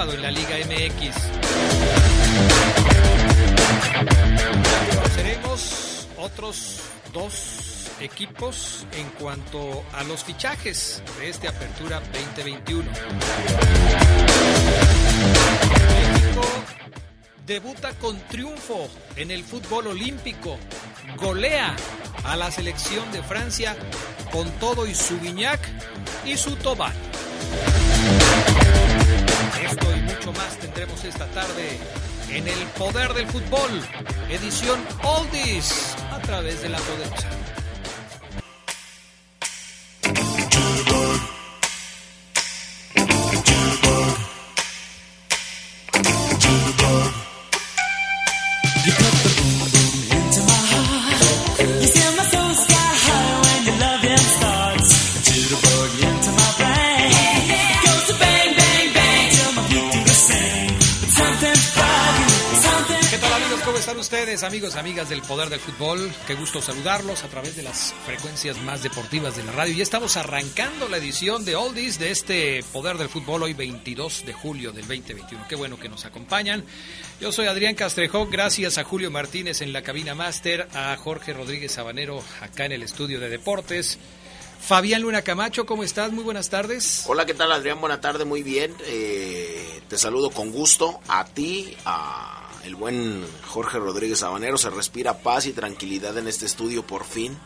En la Liga MX. Conoceremos otros dos equipos en cuanto a los fichajes de este Apertura 2021. México debuta con triunfo en el fútbol olímpico. Golea a la selección de Francia con todo y su Guiñac y su Tobal. Esto y mucho más tendremos esta tarde en el Poder del Fútbol, edición Oldies, a través de la poderosa. Ustedes? Amigos, amigas del Poder del Fútbol, qué gusto saludarlos a través de las frecuencias más deportivas de la radio. Ya estamos arrancando la edición de Oldies de este Poder del Fútbol hoy 22 de julio del 2021. Qué bueno que nos acompañan. Yo soy Adrián Castrejón, gracias a Julio Martínez en la cabina máster, a Jorge Rodríguez Sabanero acá en el estudio de deportes. Fabián Luna Camacho, ¿cómo estás? Muy buenas tardes. Hola, ¿qué tal Adrián? Buena tarde, muy bien. Eh, te saludo con gusto a ti, a el buen Jorge Rodríguez Sabanero. Se respira paz y tranquilidad en este estudio por fin.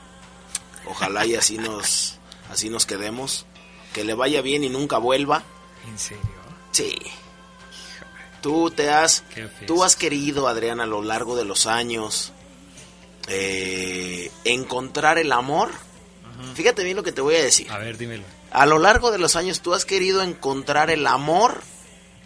Ojalá y así nos, así nos quedemos. Que le vaya bien y nunca vuelva. ¿En serio? Sí. Tú te has, tú has querido, Adrián, a lo largo de los años eh, encontrar el amor. Fíjate bien lo que te voy a decir. A ver, dímelo. A lo largo de los años tú has querido encontrar el amor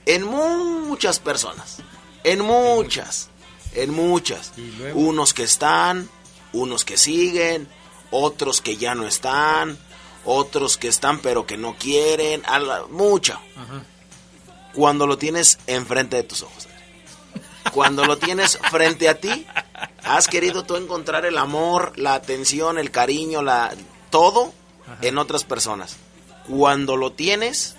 en muchas personas. En muchas. En muchas. Unos que están, unos que siguen, otros que ya no están, otros que están pero que no quieren. A la- mucho. Ajá. Cuando lo tienes enfrente de tus ojos. Cuando lo tienes frente a ti, has querido tú encontrar el amor, la atención, el cariño, la todo en otras personas. Cuando lo tienes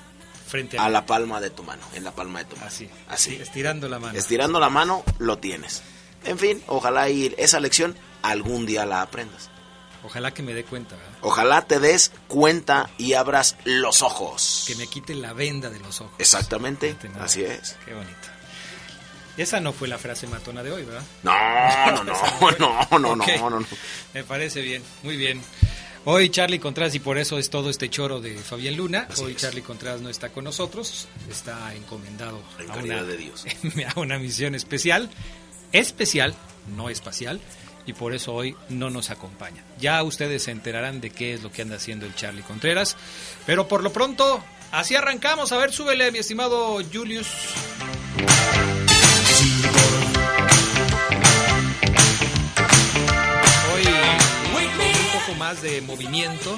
Frente a la palma de tu mano, en la palma de tu mano. Así, Así. estirando la mano. Estirando la mano, lo tienes. En fin, ojalá y esa lección algún día la aprendas. Ojalá que me dé cuenta, ¿verdad? Ojalá te des cuenta y abras los ojos. Que me quite la venda de los ojos. Exactamente, así es. Qué bonito. Esa no fue la frase matona de hoy, ¿verdad? No, no, no, no, no, Ok. no, no, no. Me parece bien, muy bien. Hoy Charlie Contreras, y por eso es todo este choro de Fabián Luna, Así hoy es. Charlie Contreras no está con nosotros, está encomendado En a una, de Dios. a una misión especial, especial, no espacial, y por eso hoy no nos acompaña. Ya ustedes se enterarán de qué es lo que anda haciendo el Charlie Contreras, pero por lo pronto, así arrancamos. A ver, súbele, mi estimado Julius. Poco más de movimiento.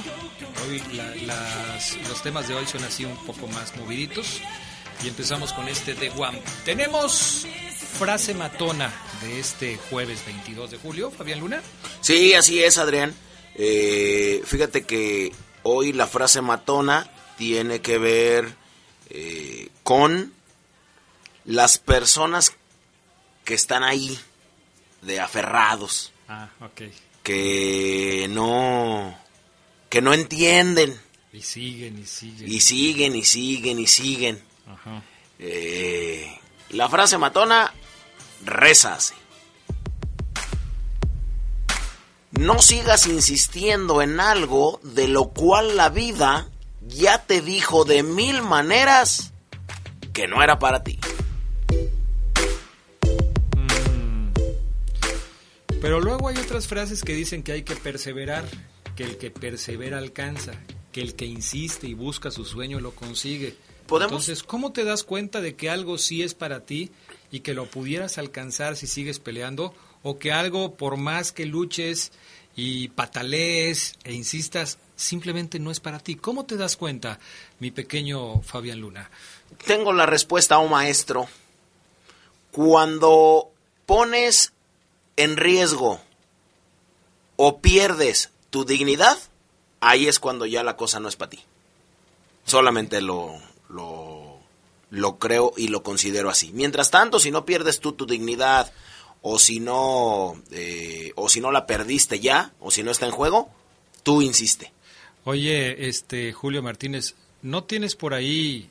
Hoy la- las- los temas de hoy son así un poco más moviditos. Y empezamos con este de Guam. Tenemos frase matona de este jueves 22 de julio, Fabián Luna. Sí, así es, Adrián. Eh, fíjate que hoy la frase matona tiene que ver eh, con las personas que están ahí, de aferrados, Ah, ok. Que no, que no entienden Y siguen y siguen. y siguen y siguen y siguen. Ajá. Eh, la frase matona reza así. No sigas insistiendo en algo de lo cual la vida ya te dijo de mil maneras que no era para ti. Pero luego hay otras frases que dicen que hay que perseverar, que el que persevera alcanza, que el que insiste y busca su sueño lo consigue. Entonces, ¿cómo te das cuenta de que algo sí es para ti y que lo pudieras alcanzar si sigues peleando? O que algo, por más que luches y patalees e insistas, simplemente no es para ti. ¿Cómo te das cuenta, mi pequeño Fabián Luna? Tengo la respuesta un maestro. Cuando pones en riesgo o pierdes tu dignidad, ahí es cuando ya la cosa no es para ti. Solamente lo, lo, creo y lo considero así. Mientras tanto, si no pierdes tú tu dignidad o si no eh, o si no la perdiste ya o si no está en juego, tú insiste. Oye, este Julio Martínez, ¿no tienes por ahí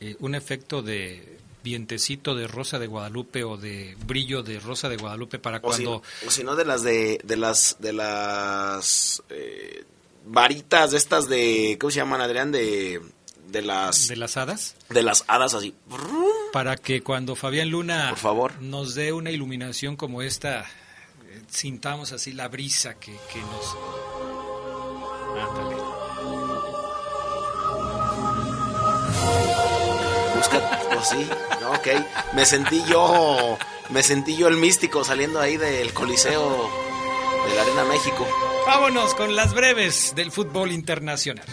eh, un efecto de vientecito de Rosa de Guadalupe o de brillo de Rosa de Guadalupe para cuando o si, no de las de, de las de las eh, varitas de estas de ¿cómo se llaman Adrián de de las de las hadas de las hadas así. Para que cuando Fabián Luna por favor. nos dé una iluminación como esta eh, sintamos así la brisa que, que nos ándale sí. Ok. Me sentí yo me sentí yo el místico saliendo ahí del coliseo de la arena México. Vámonos con las breves del fútbol internacional.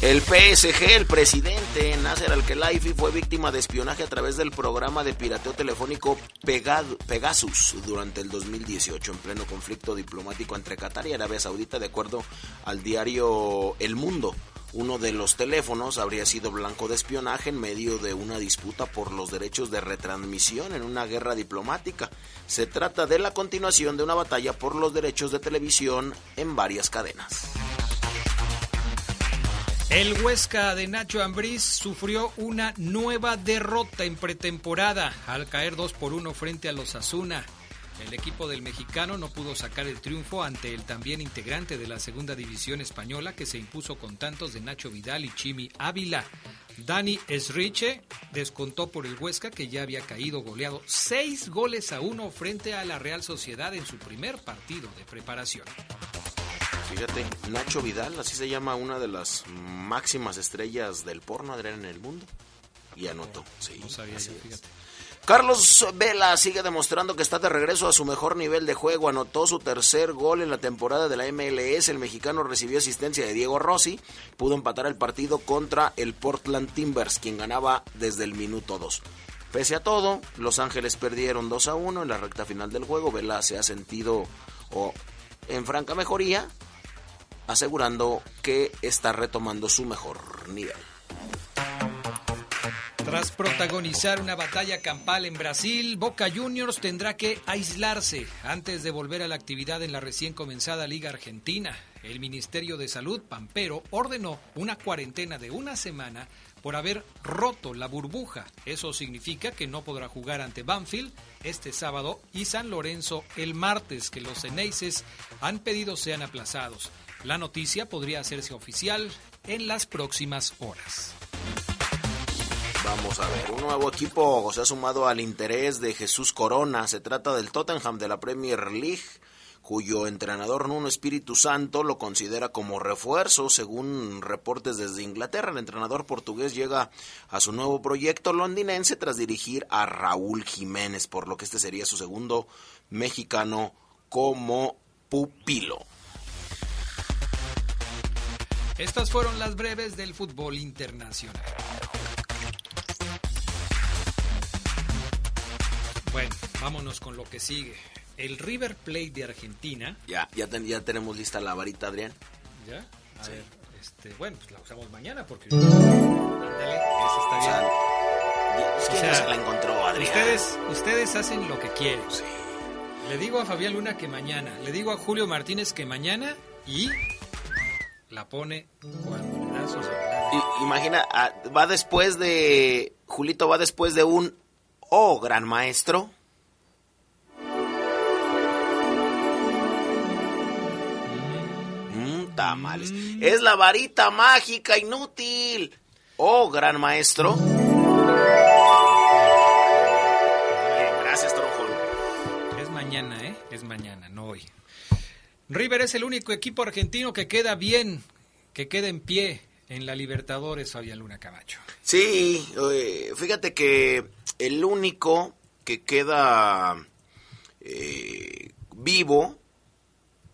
El PSG, el presidente Nasser Al-Khelaifi, fue víctima de espionaje a través del programa de pirateo telefónico Pegasus durante el 2018, en pleno conflicto diplomático entre Qatar y Arabia Saudita, de acuerdo al diario El Mundo. Uno de los teléfonos habría sido blanco de espionaje en medio de una disputa por los derechos de retransmisión en una guerra diplomática. Se trata de la continuación de una batalla por los derechos de televisión en varias cadenas. El Huesca de Nacho Ambriz sufrió una nueva derrota en pretemporada al caer 2 por 1 frente a los Asuna. El equipo del mexicano no pudo sacar el triunfo ante el también integrante de la segunda división española que se impuso con tantos de Nacho Vidal y Chimi Ávila. Dani Esriche descontó por el Huesca que ya había caído goleado seis goles a uno frente a la Real Sociedad en su primer partido de preparación. Fíjate, Nacho Vidal, así se llama una de las máximas estrellas del porno, Adrián, en el mundo. Y anotó, sí. No sabía yo, fíjate. Carlos Vela sigue demostrando que está de regreso a su mejor nivel de juego. Anotó su tercer gol en la temporada de la MLS. El mexicano recibió asistencia de Diego Rossi. Pudo empatar el partido contra el Portland Timbers, quien ganaba desde el minuto 2. Pese a todo, Los Ángeles perdieron 2 a 1 en la recta final del juego. Vela se ha sentido en franca mejoría asegurando que está retomando su mejor nivel. Tras protagonizar una batalla campal en Brasil, Boca Juniors tendrá que aislarse antes de volver a la actividad en la recién comenzada Liga Argentina. El Ministerio de Salud, Pampero, ordenó una cuarentena de una semana por haber roto la burbuja. Eso significa que no podrá jugar ante Banfield este sábado y San Lorenzo el martes, que los Ceneices han pedido sean aplazados. La noticia podría hacerse oficial en las próximas horas. Vamos a ver, un nuevo equipo se ha sumado al interés de Jesús Corona. Se trata del Tottenham de la Premier League, cuyo entrenador Nuno Espíritu Santo lo considera como refuerzo, según reportes desde Inglaterra. El entrenador portugués llega a su nuevo proyecto londinense tras dirigir a Raúl Jiménez, por lo que este sería su segundo mexicano como pupilo. Estas fueron las breves del fútbol internacional. Bueno, vámonos con lo que sigue. El River Plate de Argentina. Ya, ya, ya tenemos lista la varita, Adrián. ¿Ya? A ver, este, bueno, pues la usamos mañana porque. Ándale, eso está bien. O sea, se la encontró, Adrián. Ustedes, ustedes hacen lo que quieren. Sí. Le digo a Fabián Luna que mañana. Le digo a Julio Martínez que mañana y la pone cuando Imagina, ah, va después de. Julito va después de un. Oh, gran maestro. tamales. Es la varita mágica inútil. Oh, gran maestro. Gracias, Tronjón. Es mañana, ¿eh? Es mañana, no hoy. River es el único equipo argentino que queda bien, que queda en pie en la Libertadores, Fabián Luna Camacho. Sí, eh, fíjate que el único que queda eh, vivo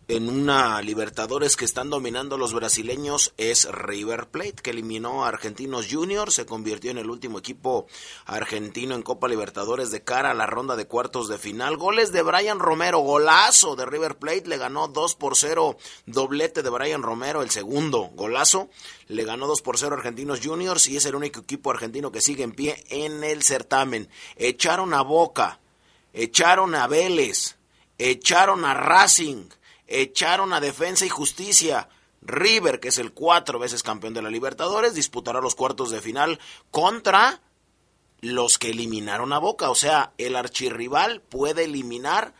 en una Libertadores que están dominando los brasileños es River Plate, que eliminó a Argentinos Juniors, se convirtió en el último equipo argentino en Copa Libertadores de cara a la ronda de cuartos de final. Goles de Brian Romero, golazo de River Plate, le ganó 2 por 0, doblete de Brian Romero, el segundo golazo, le ganó 2 por 0 Argentinos Juniors y es el único equipo argentino que sigue en pie en el certamen. Echaron a Boca, echaron a Vélez, echaron a Racing, echaron a Defensa y Justicia. River, que es el cuatro veces campeón de la Libertadores, disputará los cuartos de final contra los que eliminaron a Boca. O sea, el archirrival puede eliminar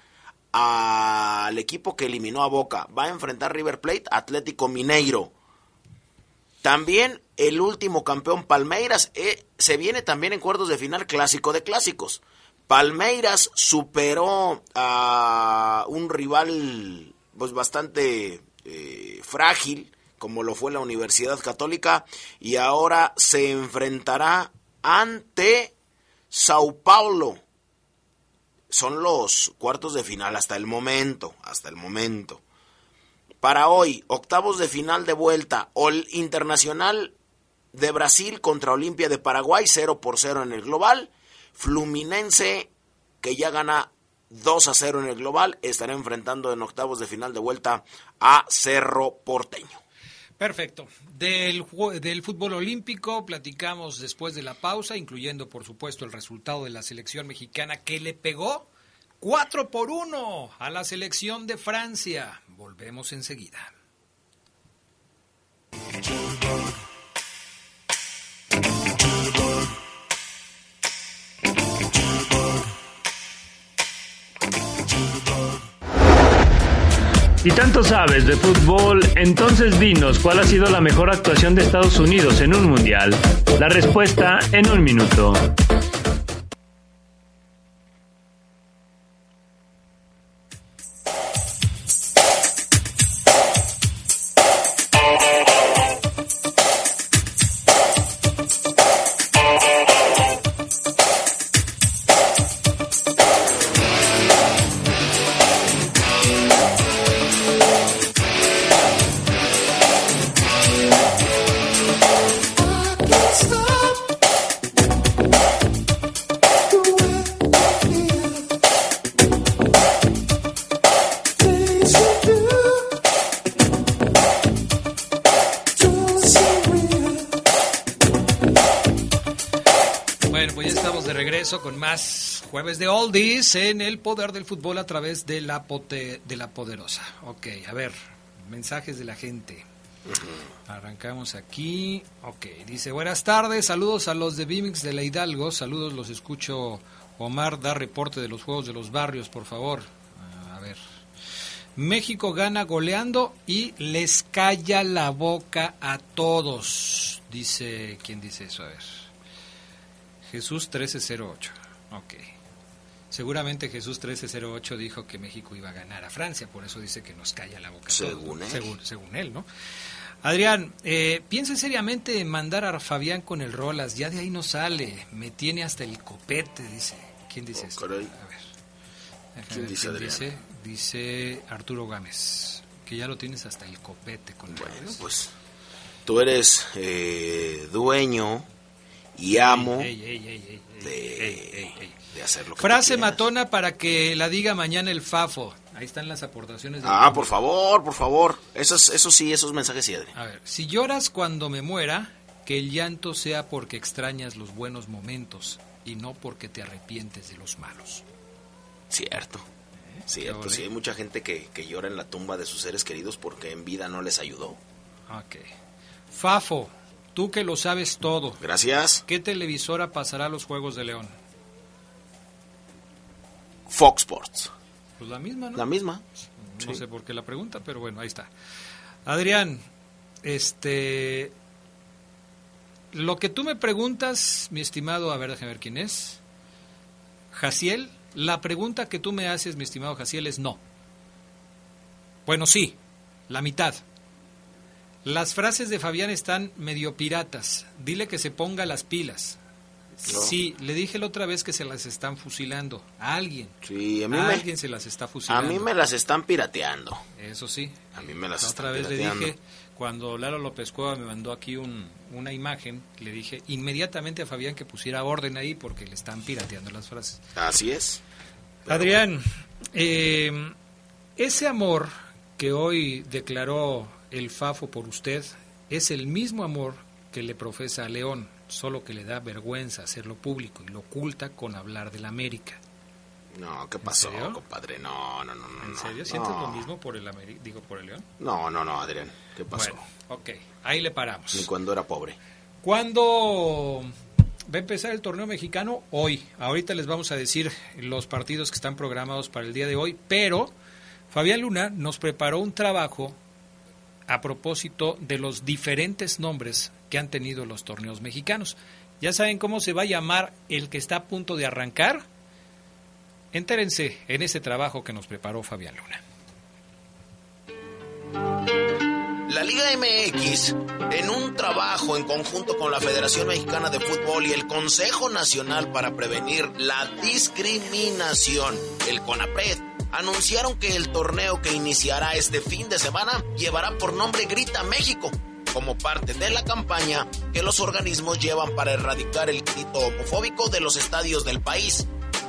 al equipo que eliminó a Boca. Va a enfrentar River Plate, Atlético Mineiro. También el último campeón Palmeiras eh, se viene también en cuartos de final clásico de clásicos. Palmeiras superó a un rival pues bastante eh, frágil, como lo fue la Universidad Católica, y ahora se enfrentará ante Sao Paulo. Son los cuartos de final hasta el momento, hasta el momento. Para hoy, octavos de final de vuelta, Ol Internacional de Brasil contra Olimpia de Paraguay, 0 por 0 en el global. Fluminense, que ya gana 2 a 0 en el global, estará enfrentando en octavos de final de vuelta a Cerro Porteño. Perfecto. Del, del fútbol olímpico platicamos después de la pausa, incluyendo por supuesto el resultado de la selección mexicana que le pegó 4 por 1 a la selección de Francia. Volvemos enseguida. Si tanto sabes de fútbol, entonces dinos cuál ha sido la mejor actuación de Estados Unidos en un mundial. La respuesta en un minuto. Jueves de oldies en el poder del fútbol a través de la, pote, de la poderosa. Ok, a ver, mensajes de la gente. Arrancamos aquí. Ok, dice buenas tardes, saludos a los de Bimix de la Hidalgo, saludos, los escucho. Omar, da reporte de los juegos de los barrios, por favor. A ver. México gana goleando y les calla la boca a todos. Dice, ¿quién dice eso? A ver. Jesús 1308. Ok. Seguramente Jesús 1308 dijo que México iba a ganar a Francia, por eso dice que nos calla la boca. Según él. Según, él, ¿no? Adrián, eh, piense seriamente en mandar a Fabián con el Rolas, ya de ahí no sale, me tiene hasta el copete, dice. ¿Quién dice eso? A ver. ¿Quién, dice, dice, dice Arturo Gámez, que ya lo tienes hasta el copete con el Bueno, pues tú eres eh, dueño y amo de, hacerlo. Frase matona para que la diga mañana el Fafo. Ahí están las aportaciones. ah, por favor, por favor. Eso, eso sí, esos mensajes sí, A ver, si lloras cuando me muera, que el llanto sea porque extrañas los buenos momentos y no porque te arrepientes de los malos. Cierto. ¿Eh? Cierto, sí, hay mucha gente que, que llora en la tumba de sus seres queridos porque en vida no les ayudó. Ok. Fafo, Tú que lo sabes todo. Gracias. ¿Qué televisora pasará los Juegos de León? Fox Sports. Pues la misma, ¿no? La misma. No sé por qué la pregunta, pero bueno, ahí está. Adrián, este, lo que tú me preguntas, mi estimado, a ver, déjame ver quién es. Jaciel, la pregunta que tú me haces, mi estimado Jaciel, es no. Bueno, sí, la mitad. Las frases de Fabián están medio piratas. Dile que se ponga las pilas. Sí, le dije la otra vez que se las están fusilando. A alguien. Sí, a mí a me, alguien se las está fusilando. A mí me las están pirateando. Eso sí. A mí me las la están otra vez pirateando. le dije, cuando Lalo López Cueva me mandó aquí un, una imagen, le dije inmediatamente a Fabián que pusiera orden ahí porque le están pirateando las frases. Así es. Pero Adrián, eh, ese amor que hoy declaró el Fafo por usted es el mismo amor que le profesa a León, solo que le da vergüenza hacerlo público y lo oculta con hablar de la América. No, ¿qué pasó, compadre? No, no, no, no. ¿En serio? no. ¿Sientes lo mismo por el Ameri- digo por el León? No, no, no, Adrián. ¿Qué pasó? Bueno, ok, ahí le paramos. Ni cuando era pobre. ¿Cuándo va a empezar el torneo mexicano? Hoy. Ahorita les vamos a decir los partidos que están programados para el día de hoy, pero Fabián Luna nos preparó un trabajo a propósito de los diferentes nombres que han tenido los torneos mexicanos. ¿Ya saben cómo se va a llamar el que está a punto de arrancar? Entérense en ese trabajo que nos preparó Fabián Luna. La Liga MX, en un trabajo en conjunto con la Federación Mexicana de Fútbol y el Consejo Nacional para Prevenir la Discriminación, el CONAPRED, anunciaron que el torneo que iniciará este fin de semana llevará por nombre Grita México, como parte de la campaña que los organismos llevan para erradicar el grito homofóbico de los estadios del país.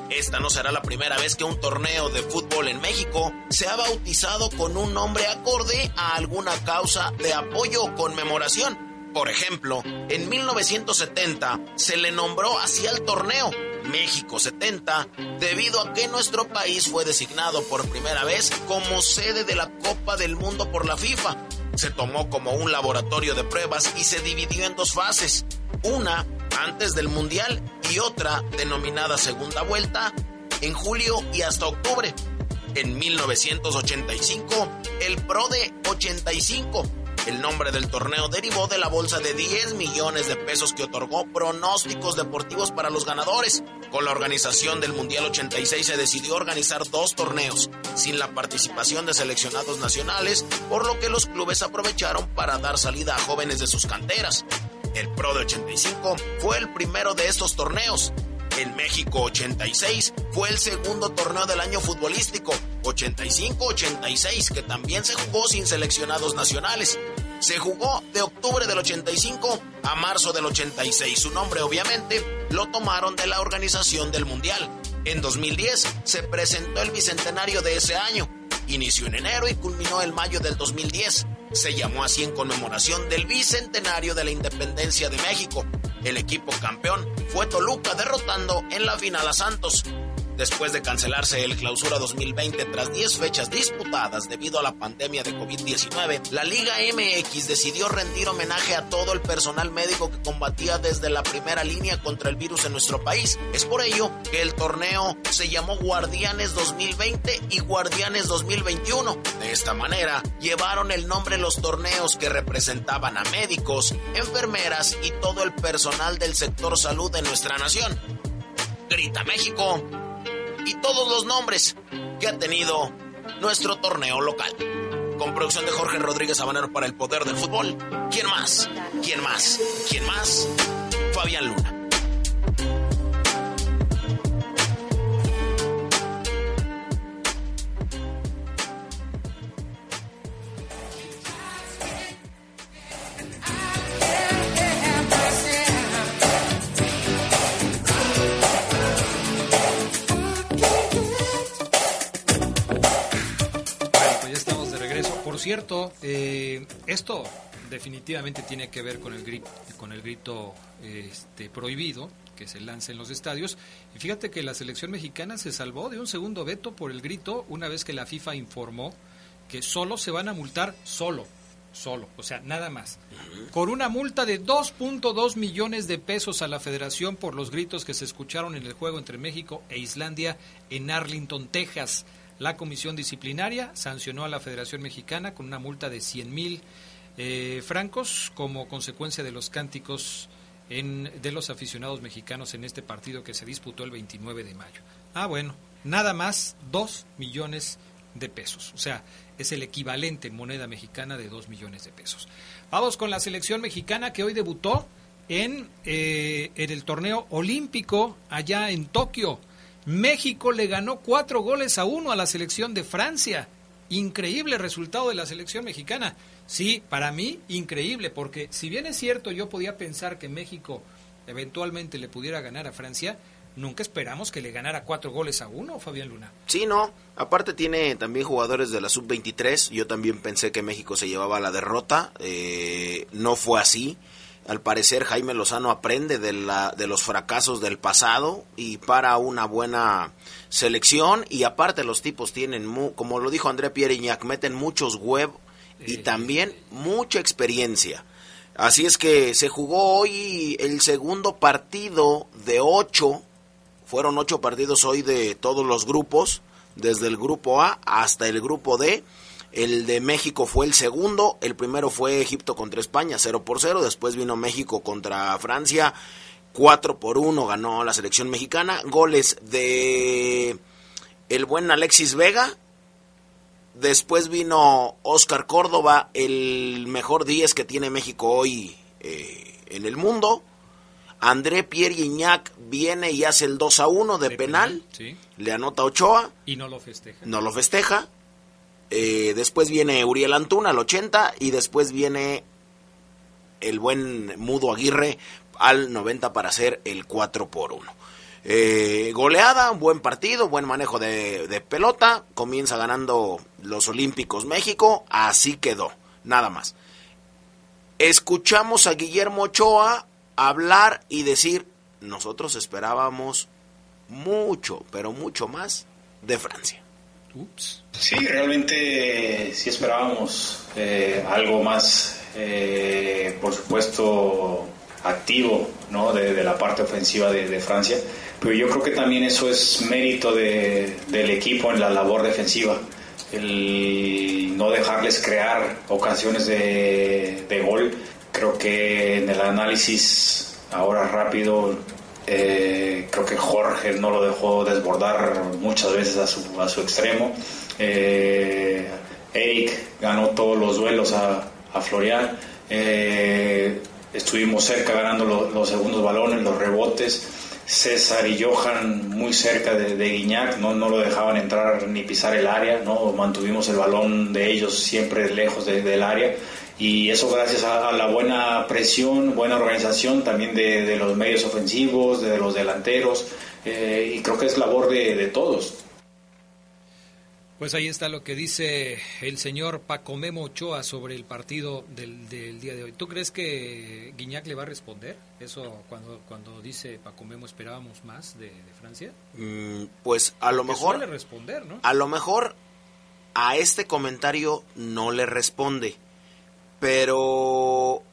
Esta no será la primera vez que un torneo de fútbol en México se ha bautizado con un nombre acorde a alguna causa de apoyo o conmemoración. Por ejemplo, en 1970 se le nombró así al torneo México 70 debido a que nuestro país fue designado por primera vez como sede de la Copa del Mundo por la FIFA. Se tomó como un laboratorio de pruebas y se dividió en dos fases. Una antes del Mundial y otra denominada Segunda Vuelta en julio y hasta octubre. En 1985, el Pro de 85. El nombre del torneo derivó de la bolsa de 10 millones de pesos que otorgó pronósticos deportivos para los ganadores. Con la organización del Mundial 86 se decidió organizar dos torneos, sin la participación de seleccionados nacionales, por lo que los clubes aprovecharon para dar salida a jóvenes de sus canteras. El Pro de 85 fue el primero de estos torneos. En México 86 fue el segundo torneo del año futbolístico, 85-86, que también se jugó sin seleccionados nacionales. Se jugó de octubre del 85 a marzo del 86. Su nombre obviamente lo tomaron de la organización del Mundial. En 2010 se presentó el bicentenario de ese año. Inició en enero y culminó en mayo del 2010. Se llamó así en conmemoración del bicentenario de la independencia de México. El equipo campeón fue Toluca derrotando en la final a Santos. Después de cancelarse el clausura 2020 tras 10 fechas disputadas debido a la pandemia de COVID-19, la Liga MX decidió rendir homenaje a todo el personal médico que combatía desde la primera línea contra el virus en nuestro país. Es por ello que el torneo se llamó Guardianes 2020 y Guardianes 2021. De esta manera, llevaron el nombre los torneos que representaban a médicos, enfermeras y todo el personal del sector salud de nuestra nación. Grita México y todos los nombres que ha tenido nuestro torneo local. Con producción de Jorge Rodríguez Habanero para el poder del fútbol. ¿Quién más? ¿Quién más? ¿Quién más? Fabián Luna. Por cierto, eh, esto definitivamente tiene que ver con el grito, con el grito este, prohibido que se lanza en los estadios. Y fíjate que la selección mexicana se salvó de un segundo veto por el grito una vez que la FIFA informó que solo se van a multar solo, solo, o sea, nada más. Con una multa de 2.2 millones de pesos a la federación por los gritos que se escucharon en el juego entre México e Islandia en Arlington, Texas. La comisión disciplinaria sancionó a la Federación Mexicana con una multa de 100 mil eh, francos como consecuencia de los cánticos en, de los aficionados mexicanos en este partido que se disputó el 29 de mayo. Ah, bueno, nada más 2 millones de pesos. O sea, es el equivalente en moneda mexicana de 2 millones de pesos. Vamos con la selección mexicana que hoy debutó en, eh, en el torneo olímpico allá en Tokio. México le ganó cuatro goles a uno a la selección de Francia. Increíble resultado de la selección mexicana. Sí, para mí increíble, porque si bien es cierto yo podía pensar que México eventualmente le pudiera ganar a Francia, nunca esperamos que le ganara cuatro goles a uno, Fabián Luna. Sí, no. Aparte tiene también jugadores de la sub-23. Yo también pensé que México se llevaba la derrota. Eh, no fue así. Al parecer Jaime Lozano aprende de, la, de los fracasos del pasado y para una buena selección. Y aparte los tipos tienen, como lo dijo André Pierre Iñac, meten muchos web y también mucha experiencia. Así es que se jugó hoy el segundo partido de ocho, fueron ocho partidos hoy de todos los grupos, desde el grupo A hasta el grupo D el de México fue el segundo, el primero fue Egipto contra España, 0 por 0, después vino México contra Francia, 4 por 1 ganó la selección mexicana, goles de el buen Alexis Vega, después vino Oscar Córdoba, el mejor 10 que tiene México hoy eh, en el mundo, André Pierre Iñac viene y hace el 2 a 1 de, penal, le anota Ochoa. Y no lo festeja. No lo festeja. Eh, después viene Uriel Antuna al 80 y después viene el buen Mudo Aguirre al 90 para hacer el 4 por 1. Eh, goleada, buen partido, buen manejo de, de, pelota, comienza ganando los Olímpicos México, así quedó, nada más. Escuchamos a Guillermo Ochoa hablar y decir, nosotros esperábamos mucho, pero mucho más de Francia. Sí, realmente sí esperábamos eh, algo más, eh, por supuesto, activo ¿no? de, la parte ofensiva de, Francia, pero yo creo que también eso es mérito del equipo en la labor defensiva, el no dejarles crear ocasiones de, de gol. Creo que en el análisis ahora rápido eh, creo que Jorge no lo dejó desbordar muchas veces a su, a su extremo. Eh, Eric ganó todos los duelos a, a Florian. Eh, estuvimos cerca ganando los segundos balones, los rebotes. César y Johan muy cerca de, de Guiñac, no, no, lo dejaban entrar ni pisar el área, ¿no? mantuvimos el balón de ellos siempre lejos del área y eso gracias a, la buena presión, buena organización también de, los medios ofensivos, de los delanteros, eh, y creo que es labor de, todos. Pues ahí está lo que dice el señor Paco Memo Ochoa sobre el partido del, día de hoy. ¿Tú crees que Guiñac le va a responder eso cuando, cuando dice Paco Memo esperábamos más de, Francia? Mm, pues a lo mejor... responder, ¿no? A lo mejor a este comentario no le responde pero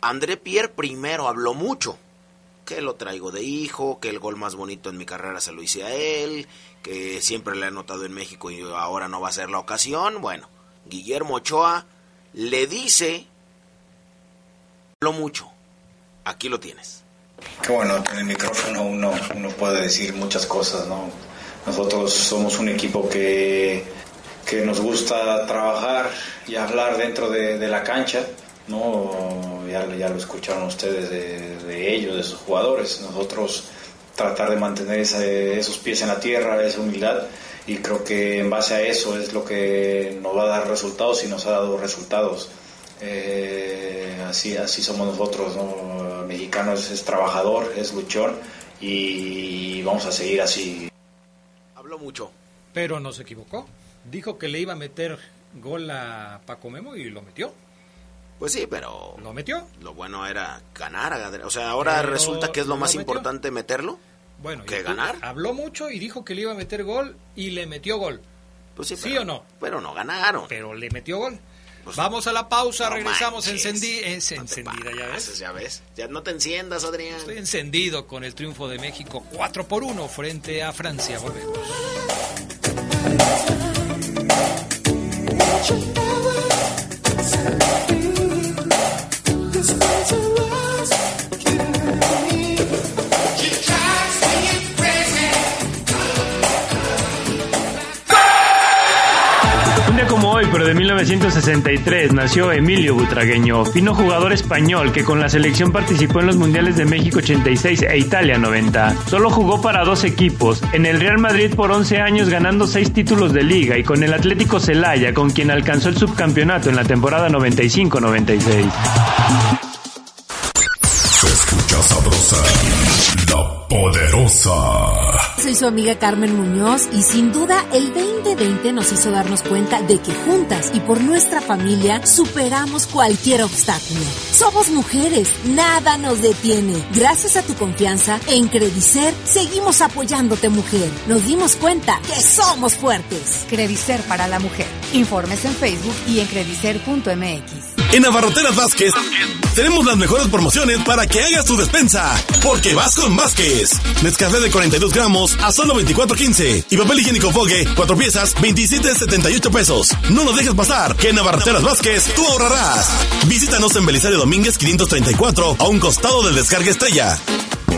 André Pierre primero habló mucho, que lo traigo de hijo, que el gol más bonito en mi carrera se lo hice a él, que siempre le he anotado en México y ahora no va a ser la ocasión. Bueno, Guillermo Ochoa le dice, habló mucho, aquí lo tienes. Qué bueno, en el micrófono uno, uno puede decir muchas cosas, ¿no? Nosotros somos un equipo que que nos gusta trabajar y hablar dentro de, la cancha, ¿no? Ya, ya, lo escucharon ustedes de, ellos, de sus jugadores. Nosotros tratar de mantener esos pies en la tierra, esa humildad, y creo que en base a eso es lo que nos va a dar resultados y nos ha dado resultados. Eh, así, así somos nosotros, ¿no? Mexicano es, es trabajador, es luchón y vamos a seguir así. Habló mucho. Pero no se equivocó dijo que le iba a meter gol a Paco Memo y lo metió. Pues sí, pero... ¿Lo metió? Lo bueno era ganar. O sea, ahora resulta que es lo, más importante meterlo. Bueno, que ganar. Habló mucho y dijo que le iba a meter gol y le metió gol. Pues sí, ¿Sí o no? Pero no ganaron. Pero le metió gol. Pues Vamos a la pausa, regresamos encendí, encendida, ya ves. Ya ves, ya no te enciendas, Adrián. Estoy encendido con el triunfo de México 4 por 1 frente a Francia. Volvemos. Cause a rush. De 1963 nació Emilio Butragueño, fino jugador español que con la selección participó en los Mundiales de México 86 e Italia 90. Solo jugó para dos equipos, en el Real Madrid por 11 años ganando 6 títulos de liga y con el Atlético Celaya con quien alcanzó el subcampeonato en la temporada 95-96. Se escucha sabrosa, la poderosa. Soy su amiga Carmen Muñoz y sin duda el 2020 nos hizo darnos cuenta de que juntas y por nuestra familia superamos cualquier obstáculo. Somos mujeres, nada nos detiene. Gracias a tu confianza, en Credicer seguimos apoyándote mujer. Nos dimos cuenta que somos fuertes. Credicer para la mujer. Informes en Facebook y en credicer.mx. En Abarroteras Vázquez tenemos las mejores promociones para que hagas tu despensa. Porque vas con Vázquez. Nescafé de 42 gramos a solo 24.15. Y papel higiénico Fogue, 4 piezas, 27.78 pesos. No lo dejes pasar, que en Abarroteras Vázquez tú ahorrarás. Visítanos en Belisario Domínguez 534 a un costado del Descarga Estrella.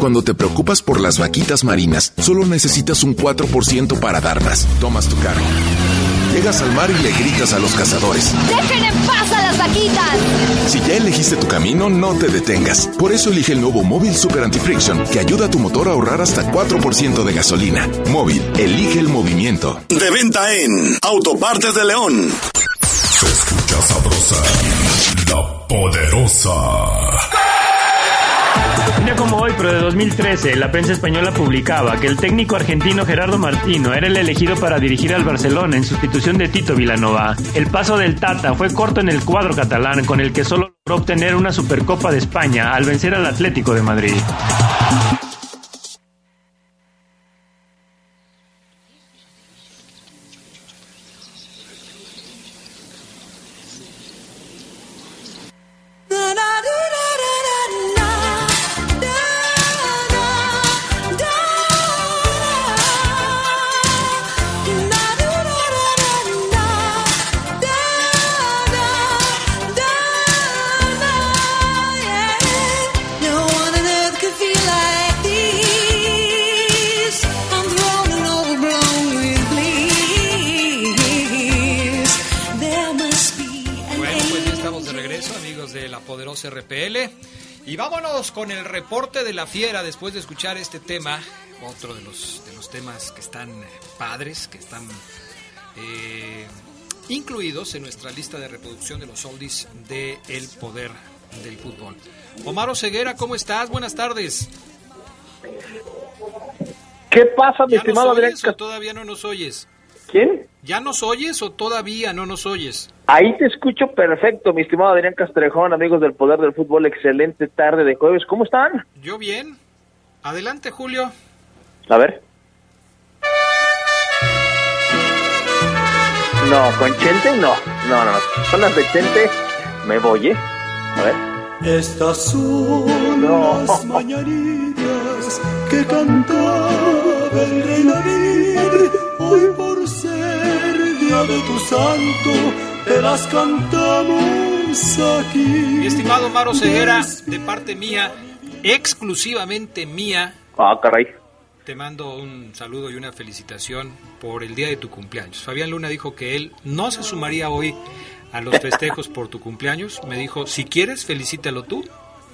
Cuando te preocupas por las vaquitas marinas, solo necesitas un 4% para darlas. Tomas tu carro. Llegas al mar y le gritas a los cazadores. ¡Dejen en paz Si ya elegiste tu camino, no te detengas. Por eso elige el nuevo Móvil Super Anti-Friction, que ayuda a tu motor a ahorrar hasta 4% de gasolina. Móvil, elige el movimiento. De venta en Autopartes de León. Se escucha sabrosa, la poderosa. Día como hoy, pero de 2013, la prensa española publicaba que el técnico argentino Gerardo Martino era el elegido para dirigir al Barcelona en sustitución de Tito Vilanova. El paso del Tata fue corto en el cuadro catalán, con el que solo logró obtener una Supercopa de España al vencer al Atlético de Madrid. Con el reporte de la fiera después de escuchar este tema, otro de los, de los temas que están eh, padres, que están eh, incluidos en nuestra lista de reproducción de los oldies de El Poder del Fútbol. Omar Ceguera, ¿cómo estás? Buenas tardes. ¿Qué pasa, mi estimado Adrián? todavía no nos oyes? ¿Quién? ¿Ya nos oyes o todavía no nos oyes? Ahí te escucho perfecto, mi estimado Adrián Castrejón, amigos del Poder del Fútbol. Excelente tarde de jueves. ¿Cómo están? Yo bien. Adelante, Julio. A ver. No, con Chente no. No, no, Son las de Chente. Me voy, ¿eh? A ver. Estas son las mañanitas que cantaba el rey David. Hoy por ser día de tu santo te las cantamos aquí. Mi estimado Maro Ceguera, de parte mía, exclusivamente mía. Ah, caray. Te mando un saludo y una felicitación por el día de tu cumpleaños. Fabián Luna dijo que él no se sumaría hoy a los festejos por tu cumpleaños. Me dijo, si quieres, felicítalo tú.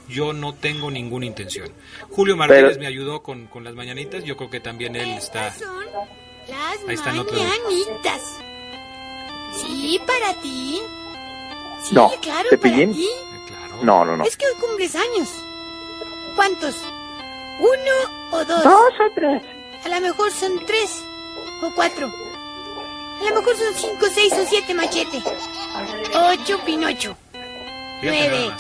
Yo no tengo ninguna intención. Julio Martínez me ayudó con, con, las mañanitas. Yo creo que también él está... Las Ahí están mañanitas. Sí, para ti. Sí, no, claro, ¿Cepillín? para ti. No, no, no. Es que hoy cumples años. ¿Cuántos? ¿Uno o dos? Dos o tres. A lo mejor son tres o cuatro. A lo mejor son cinco, seis o siete machete. Ocho, Pinocho. Nueve.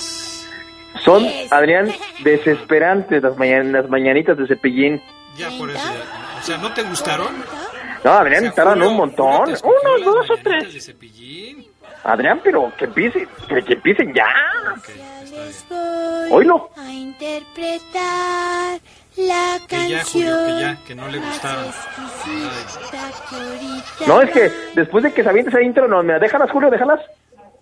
Son, Adrián, desesperantes las, las mañanitas de cepillín. Ya por eso. O sea, ¿no te gustaron? No, Adrián, o tardan un montón. Uno, dos o tres. Adrián, pero que empiecen, que, que empiecen ya. Okay, Oílo. A interpretar La Que ya, canción. Julio, que ya, que no le gustaba. No, es que después de que se aviente esa intro, no, mira, déjalas, Julio, déjalas.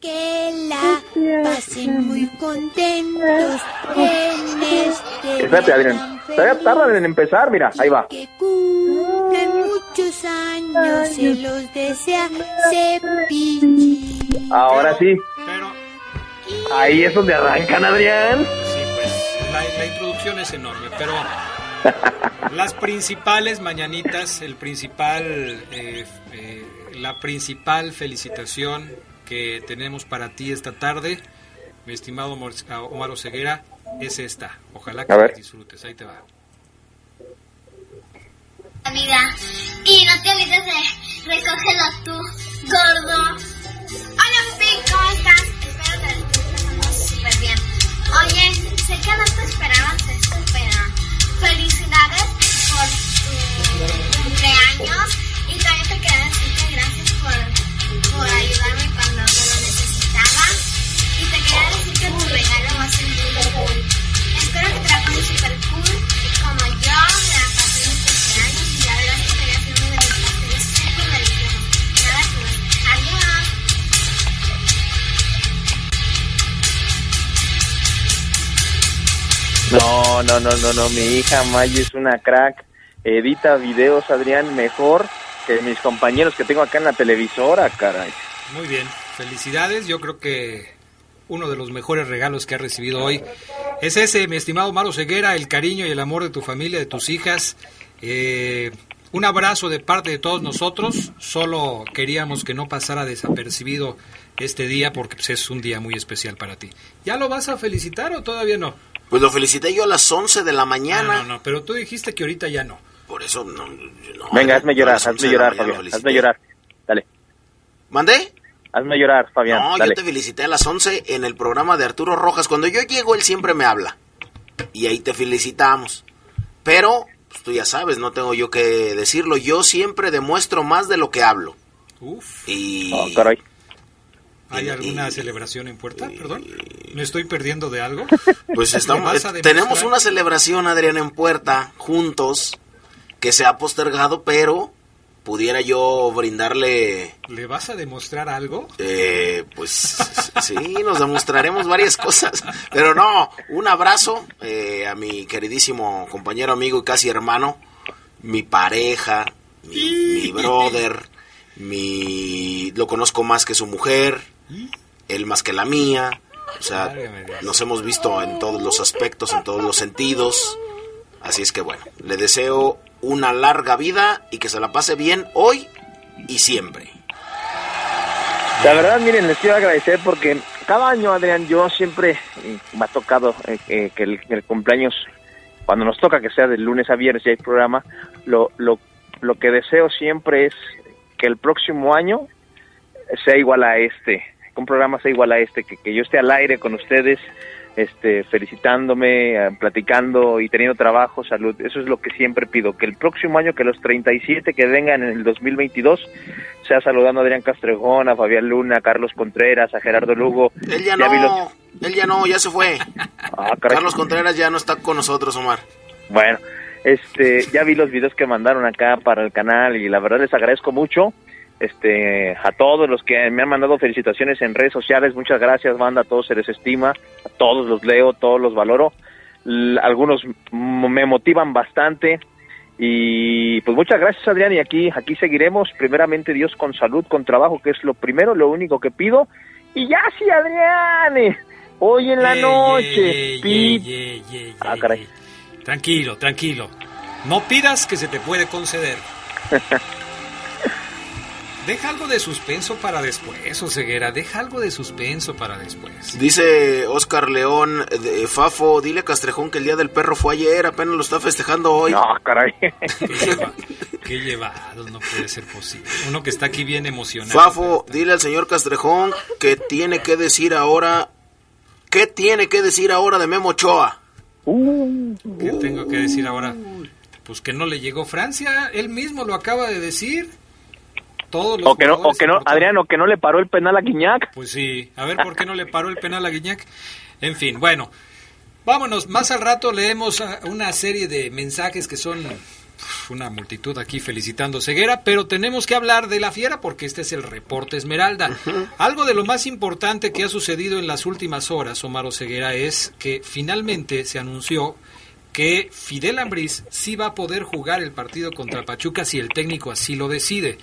Que la pasen muy contentos en este Espérate, Adrián. Todavía tardan en empezar, mira, ahí va. que cumplen muchos años, se los desea Cepillín. Ahora sí. Pero Ahí es donde arrancan, Adrián. sí, pues la, la introducción es enorme, pero las principales mañanitas, el principal, eh, eh, la principal felicitación que tenemos para ti esta tarde, mi estimado Omar Omar Oseguera, es esta. Ojalá que la disfrutes. Ahí te va. vida. Y no te olvides de recógelo tú, gordo. Hola, Pupi, ¿cómo estás? Espero que te estés pasando súper bien. Oye, sé que no te esperabas esto, pero felicidades por tu cumpleaños. Y también te quería decir que gracias por, por ayudarme cuando te lo necesitaba. Y te quería decir que tu regalo va a ser muy cool. Espero que te la pases súper cool, como yo, me la pasé en cumpleaños y la verdad es que quería hacer uno de mis pasteles súper deliciosos. Nada ver. Adiós. No, no, no, no, no, mi hija May es una crack. Edita videos, Adrián, mejor que mis compañeros que tengo acá en la televisora, caray. Muy bien, felicidades. Yo creo que uno de los mejores regalos que has recibido hoy es ese, mi estimado Maro Ceguera, el cariño y el amor de tu familia, de tus hijas. Eh, un abrazo de parte de todos nosotros. Solo queríamos que no pasara desapercibido este día porque pues, es un día muy especial para ti. ¿Ya lo vas a felicitar o todavía no? Pues lo felicité yo a las 11 de la mañana. No, no, no, pero tú dijiste que ahorita ya no. Por eso no. no, Venga, hazme llorar, a las 11 hazme llorar, mañana Fabián, hazme llorar. Dale, ¿Mandé? hazme llorar, Fabián, No, dale. yo te felicité a las 11 en el programa de Arturo Rojas. Cuando yo llego, él siempre me habla. Y ahí te felicitamos. Pero, pues, tú ya sabes, no tengo yo que decirlo. Yo siempre demuestro más de lo que hablo. Uf. Y... Oh, caray. ¿Hay alguna celebración en puerta? Perdón. ¿Me estoy perdiendo de algo? Pues ¿Me estamos, tenemos una celebración, Adrián, en puerta, juntos, que se ha postergado, pero pudiera yo brindarle, ¿Le vas a demostrar algo? eh, pues sí, nos demostraremos varias cosas. Pero no, un abrazo eh, a mi queridísimo compañero, amigo y casi hermano, mi pareja, mi, mi brother, mi, lo conozco más que su mujer, él más que la mía. O sea, nos hemos visto en todos los aspectos, en todos los sentidos. Así es que bueno, le deseo una larga vida y que se la pase bien hoy y siempre. La verdad, miren, les quiero agradecer porque cada año, Adrián, yo siempre eh, me ha tocado eh, eh, que el, el cumpleaños, cuando nos toca que sea de lunes a viernes y hay programa, lo, lo, lo que deseo siempre es que el próximo año sea igual a este, que un programa sea igual a este, que, que yo esté al aire con ustedes, este, felicitándome, eh, platicando y teniendo trabajo, salud. Eso es lo que siempre pido, que el próximo año, que los 37 que vengan en el 2022, sea saludando a Adrián Castrejón, a Fabián Luna, a Carlos Contreras, a Gerardo Lugo. Él ya, los- no, él ya no, ya se fue. Ah. Carlos Contreras ya no está con nosotros, Omar. Bueno, este, ya vi los videos que mandaron acá para el canal y la verdad les agradezco mucho. Este, a todos los que me han mandado felicitaciones en redes sociales, muchas gracias, banda, a todos se les estima, a todos los leo, todos los valoro. Algunos me motivan bastante y pues muchas gracias, Adrián, y aquí aquí seguiremos, primeramente Dios con salud, con trabajo, que es lo primero, lo único que pido. Y ya sí, Adrián, eh, hoy en la noche, pi- ey, ey, Ah, caray. Tranquilo, tranquilo. No pidas que se te puede conceder. Deja algo de suspenso para después, Oseguera. Deja algo de suspenso para después. Dice Oscar León, de Fafo, dile a Castrejón que el Día del Perro fue ayer, apenas lo está festejando hoy. No, caray. Qué, lleva- qué llevados, no puede ser posible. Uno que está aquí bien emocionado. Fafo, dile al señor Castrejón que tiene que decir ahora, ¿qué tiene que decir ahora de Memo Ochoa? ¿Qué tengo que decir ahora? Pues que no le llegó Francia. Él mismo lo acaba de decir. Todos los O que no, o que no, Adrián, o que no le paró el penal a Guiñac. Pues sí, a ver por qué no le paró el penal a Guiñac. En fin, bueno, Vámonos, más al rato leemos una serie de mensajes que son una multitud aquí felicitando Ceguera, pero tenemos que hablar de la fiera porque este es el reporte Esmeralda. Algo de lo más importante que ha sucedido en las últimas horas, Omar Ceguera, es que finalmente se anunció que Fidel Ambriz sí va a poder jugar el partido contra Pachuca si el técnico así lo decide.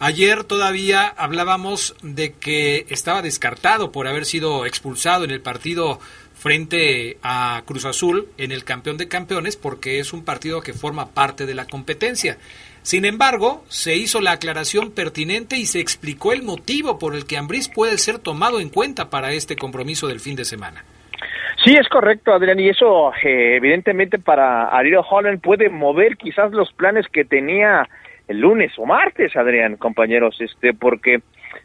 Ayer todavía hablábamos de que estaba descartado por haber sido expulsado en el partido frente a Cruz Azul en el campeón de campeones porque es un partido que forma parte de la competencia. Sin embargo, se hizo la aclaración pertinente y se explicó el motivo por el que Ambriz puede ser tomado en cuenta para este compromiso del fin de semana. Sí, es correcto, Adrián, y eso eh, evidentemente para Ariel Holland puede mover quizás los planes que tenía el lunes o martes, Adrián, compañeros, este, porque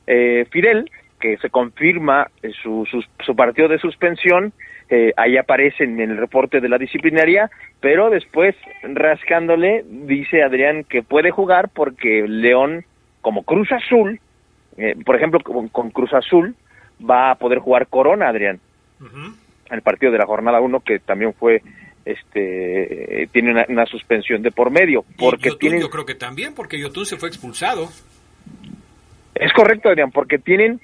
eh, Fidel, que se confirma su, su, su partido de suspensión, eh, ahí aparece en el reporte de la disciplinaria, pero después rascándole dice Adrián que puede jugar porque León, como Cruz Azul, eh, por ejemplo, con, con Cruz Azul, va a poder jugar Corona, Adrián el partido de la jornada 1 que también fue este tiene una, una suspensión de por medio porque Yotun tienen yo creo que también, porque Yotun se fue expulsado. es correcto Adrián porque tienen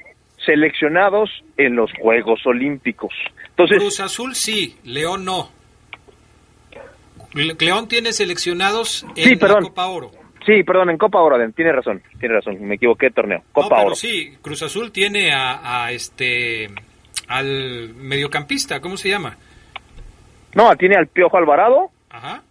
seleccionados en los Juegos Olímpicos entonces Cruz Azul sí, León no. Le- León tiene seleccionados en sí la Copa Oro. sí perdón en Copa Oro Adrián tiene razón tiene razón me equivoqué de torneo No, Copa pero Oro sí, Cruz Azul tiene a, a este al mediocampista, ¿cómo se llama? No tiene al Piojo Alvarado Ajá.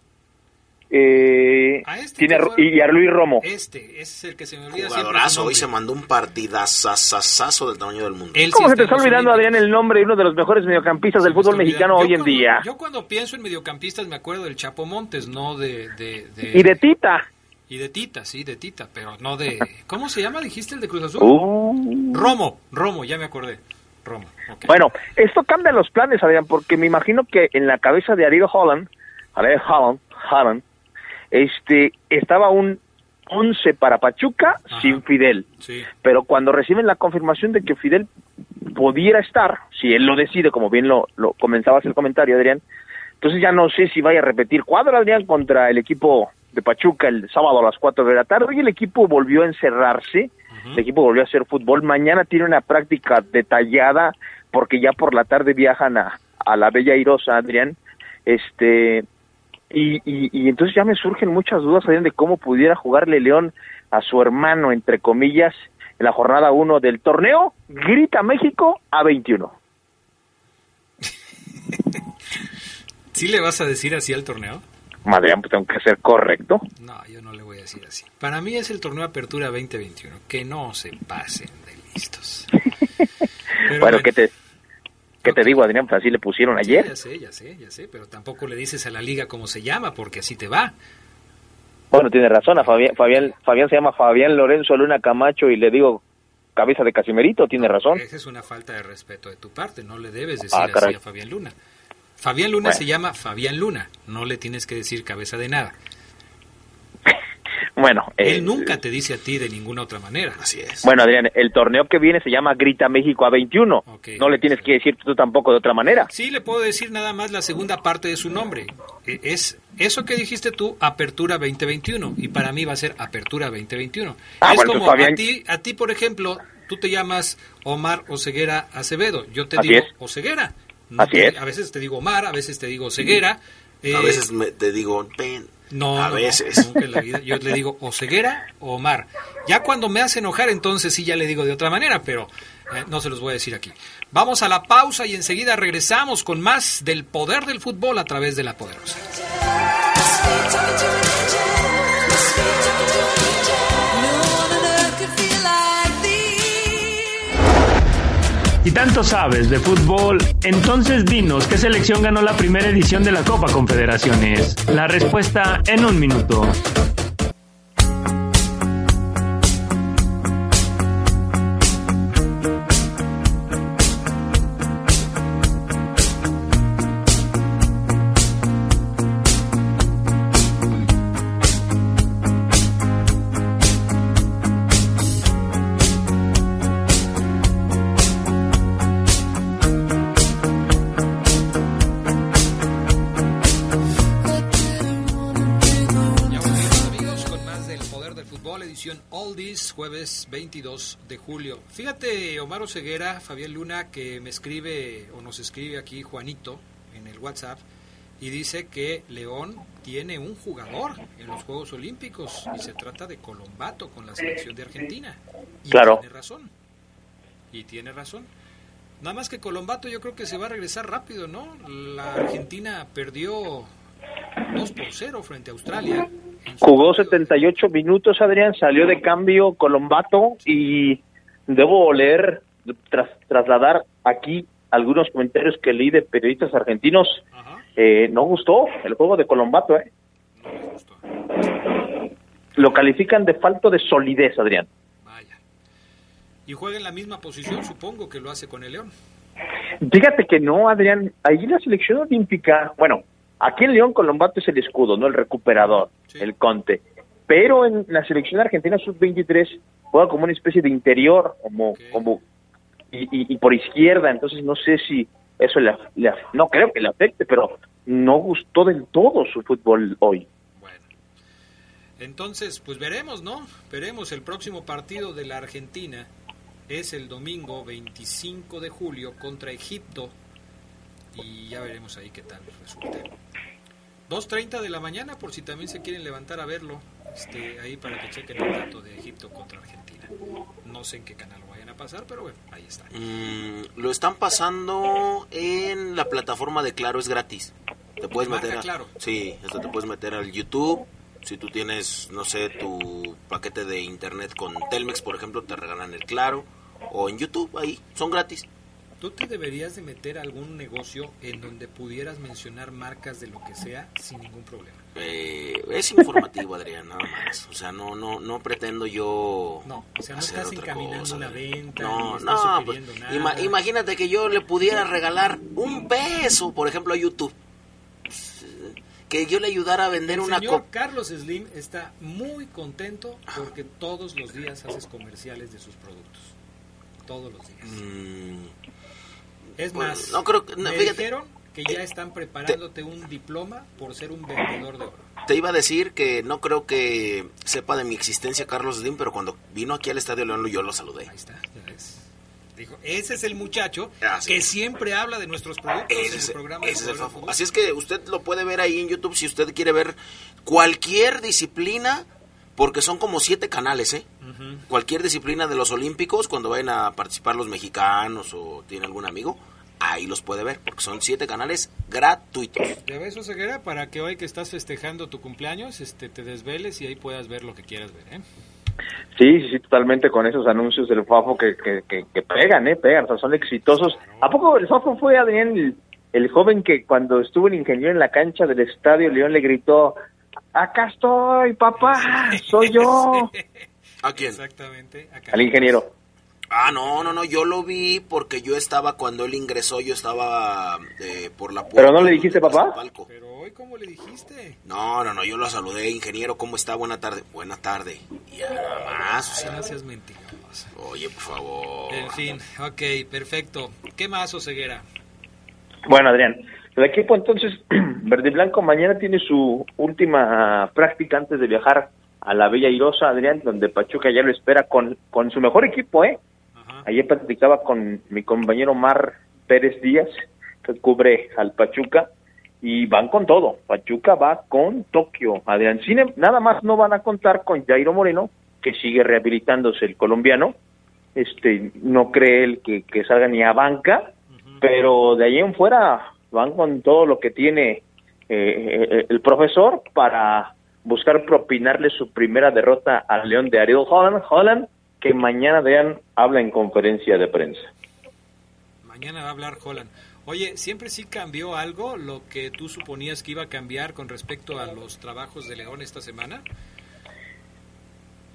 eh, tiene a, Ru- y a Luis Romo Este, ese es el que se me olvida Jugadorazo, hoy se mandó un partidazazazazo del tamaño del mundo. Él sí ¿Cómo se te está olvidando, Adrián, el nombre de uno de los mejores mediocampistas del fútbol mexicano Yo hoy en día? Yo cuando pienso en mediocampistas me acuerdo del Chapo Montes, no de... de, de- Y de Tita. Y de Tita, sí, de Tita, pero no de... ¿Cómo se llama, dijiste, el de Cruz Azul? Uh. Romo, Romo, ya me acordé. Bueno, esto cambia los planes, Adrián, porque me imagino que en la cabeza de Ariel Holland, Ariel Holland, Holland, este, estaba un 11 para Pachuca sin Fidel. Sí. Pero cuando reciben la confirmación de que Fidel pudiera estar, si él lo decide, como bien lo, lo comenzabas el comentario, Adrián, entonces ya no sé si vaya a repetir cuadro, Adrián, contra el equipo de Pachuca el sábado a las 4 de la tarde y el equipo volvió a encerrarse, el equipo volvió a hacer fútbol, mañana tiene una práctica detallada porque ya por la tarde viajan a, a la Bella Irosa, Adrián, este, y, y, y entonces ya me surgen muchas dudas, Adrián, de cómo pudiera jugarle León a su hermano, entre comillas, en la jornada 1 del torneo, grita México a 21. ¿Sí le vas a decir así al torneo? Adrián, pues tengo que ser correcto. No, yo no le voy a decir así. Para mí es el torneo Apertura 2021. Que no se pasen de listos. Pero bueno, ¿qué te, qué te digo, Adrián? Pues así le pusieron Sí, ayer. ya sé, ya sé, ya sé, pero tampoco le dices a la liga cómo se llama, porque así te va. Bueno, tiene razón, a Fabián, Fabián, Fabián se llama Fabián Lorenzo Luna Camacho y le digo cabeza de Casimerito, tiene razón. Esa es una falta de respeto de tu parte, no le debes decir Ah, así a Fabián Luna. Fabián Luna Bueno. se llama Fabián Luna, no le tienes que decir cabeza de nada. Bueno, eh, Él nunca te dice a ti de ninguna otra manera. Así es. bueno, Adrián, el torneo que viene se llama Grita México a 21. no le tienes que decir tú tampoco de otra manera. Sí, le puedo decir nada más la segunda parte de su nombre. E- Es eso que dijiste tú, Apertura 2021, y para mí va a ser Apertura 2021. Ah, es bueno, como Fabián- a ti, a ti, por ejemplo, tú te llamas Omar Oseguera Acevedo, yo te Así digo es. Oseguera. No Así te- es. A veces te digo Omar, a veces te digo Oseguera. a eh, veces me- te digo, ven. no, a no, no, veces. nunca en la vida. Yo le digo o ceguera o Omar. Ya cuando me hace enojar, entonces sí ya le digo de otra manera, pero eh, no se los voy a decir aquí. Vamos a la pausa y enseguida regresamos con más del poder del fútbol a través de la poderosa. Si tanto sabes de fútbol, entonces dinos qué selección ganó la primera edición de la Copa Confederaciones. La respuesta en un minuto. Jueves 22 de julio. Fíjate, Omar Ceguera, Fabián Luna, que me escribe o nos escribe aquí Juanito en el WhatsApp y dice que León tiene un jugador en los Juegos Olímpicos y se trata de Colombato con la selección de Argentina. Y Claro. tiene razón. Y tiene razón. Nada más que Colombato yo creo que se va a regresar rápido, ¿no? La Argentina perdió 2 por 0 frente a Australia. Jugó 78 minutos, Adrián, salió de cambio Colombato y debo leer, tras, trasladar aquí algunos comentarios que leí de periodistas argentinos. Eh, no gustó el juego de Colombato, ¿eh? Lo califican de falto de solidez, Adrián. Y juega en la misma posición, supongo que lo hace con el León. Fíjate que no, Adrián, ahí la selección olímpica, bueno, aquí en León Colombato es el escudo, ¿no? El recuperador, el conte. Pero en la selección argentina sub-23 juega como una especie de interior, como, como y, y- y por izquierda, entonces no sé si eso le, le no creo que le afecte, pero no gustó del todo su fútbol hoy. Entonces, pues veremos, ¿no? Veremos el próximo partido de la Argentina. Es el domingo 25 de julio contra Egipto. Y ya veremos ahí qué tal resulta. 2.30 de la mañana, por si también se quieren levantar a verlo. Este, ahí para que chequen el dato de Egipto contra Argentina. No sé en qué canal lo vayan a pasar, pero bueno, ahí está. Mm, lo están pasando en la plataforma de Claro, es gratis. Te puedes Marca meter a, Claro. Sí, esto te puedes meter al YouTube. Si tú tienes, no sé, tu paquete de internet con Telmex, por ejemplo, te regalan el Claro. O en YouTube, ahí, son gratis. ¿Tú te deberías de meter a algún negocio en donde pudieras mencionar marcas de lo que sea sin ningún problema? Eh, es informativo, Adrián, nada más. O sea, no no no pretendo yo No, o sea, no hacer estás encaminando cosa, una venta, No, no, pues, sugiriendo nada. ima- imagínate que yo le pudiera regalar un peso, por ejemplo, a YouTube. Que yo le ayudara a vender El una señor Carlos Slim está muy contento porque todos los días haces comerciales de sus productos. Todos los días. Es pues, más, no creo que- no, me fíjate, dijeron que ya están preparándote un diploma por ser un vendedor de oro. Te iba a decir que no creo que sepa de mi existencia Carlos Slim, pero cuando vino aquí al Estadio León yo lo saludé. Ahí está, ya ves. Dijo, ese es el muchacho Ah, sí. que siempre habla de nuestros productos Ese en es, el programa. de es el. Así es que usted lo puede ver ahí en YouTube si usted quiere ver cualquier disciplina, porque son como siete canales, ¿eh? Cualquier disciplina de los Olímpicos, cuando vayan a participar los mexicanos o tiene algún amigo, ahí los puede ver, porque son siete canales gratuitos. Ya ves, Oseguera, para que hoy que estás festejando tu cumpleaños, este, te desveles y ahí puedas ver lo que quieras ver, ¿eh? Sí, sí, sí, totalmente con esos anuncios del Fafo que, que, que, que pegan, ¿eh? Pegan, o sea, son exitosos. ¿A poco el Fafo fue, Adrián, el, el joven que cuando estuvo el ingeniero en la cancha del Estadio León le gritó, acá estoy, papá, soy yo, ¿A quién? Exactamente. Acá. al ingeniero? Ah, no, no, no, yo lo vi porque yo estaba, cuando él ingresó, yo estaba eh, por la puerta. ¿Pero no le dijiste papá? palco. Pero hoy, ¿cómo le dijiste? No, no, no, yo lo saludé, ingeniero, ¿cómo está? Buena tarde. Buena tarde. Y ya nada más, o sea, No seas mentiroso. oye, por favor. En fin, ok, perfecto. ¿Qué más, Oseguera? Bueno, Adrián, el equipo entonces, Verde y Blanco, mañana tiene su última práctica antes de viajar a la Bella Irosa, Adrián, donde Pachuca ya lo espera con, con su mejor equipo, ¿eh? Ayer platicaba con mi compañero Mar Pérez Díaz, que cubre al Pachuca, y van con todo. Pachuca va con Tokio. Adrián, Cine, nada más no van a contar con Jairo Moreno, que sigue rehabilitándose el colombiano. Este, no cree él que, que salga ni a banca, pero de ahí en fuera van con todo lo que tiene eh, eh, el profesor para buscar propinarle su primera derrota al León de Ariel Holland. Holland, que mañana vean, habla en conferencia de prensa. Mañana va a hablar Holland. Oye, ¿siempre sí cambió algo lo que tú suponías que iba a cambiar con respecto a los trabajos de León esta semana?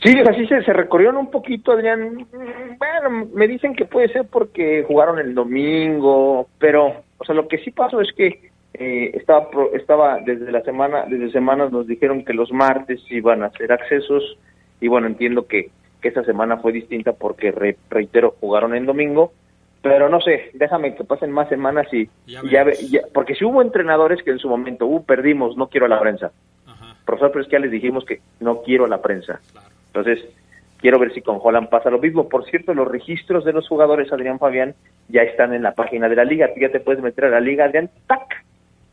Sí, así se, se recorrieron un poquito, Adrián. Mm, Bueno, me dicen que puede ser porque jugaron el domingo, pero, o sea, lo que sí pasó es que eh, estaba, estaba desde la semana, desde semanas nos dijeron que los martes iban a hacer accesos y bueno, entiendo que, que esta semana fue distinta porque, re- reitero, jugaron el domingo, pero no sé, déjame que pasen más semanas y Ya ya, ya- porque si hubo entrenadores que en su momento, uh, perdimos, no quiero a la prensa. Profesor, pero es que ya les dijimos que no quiero a la prensa. Entonces, Quiero ver si con Holland pasa lo mismo. Por cierto, los registros de los jugadores, Adrián Fabián, ya están en la página de la liga. Tú ya te puedes meter a la liga, Adrián, tac,